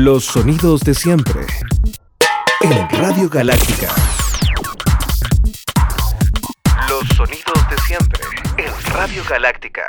Los sonidos de siempre. En Radio Galáctica. Los sonidos de siempre. En Radio Galáctica.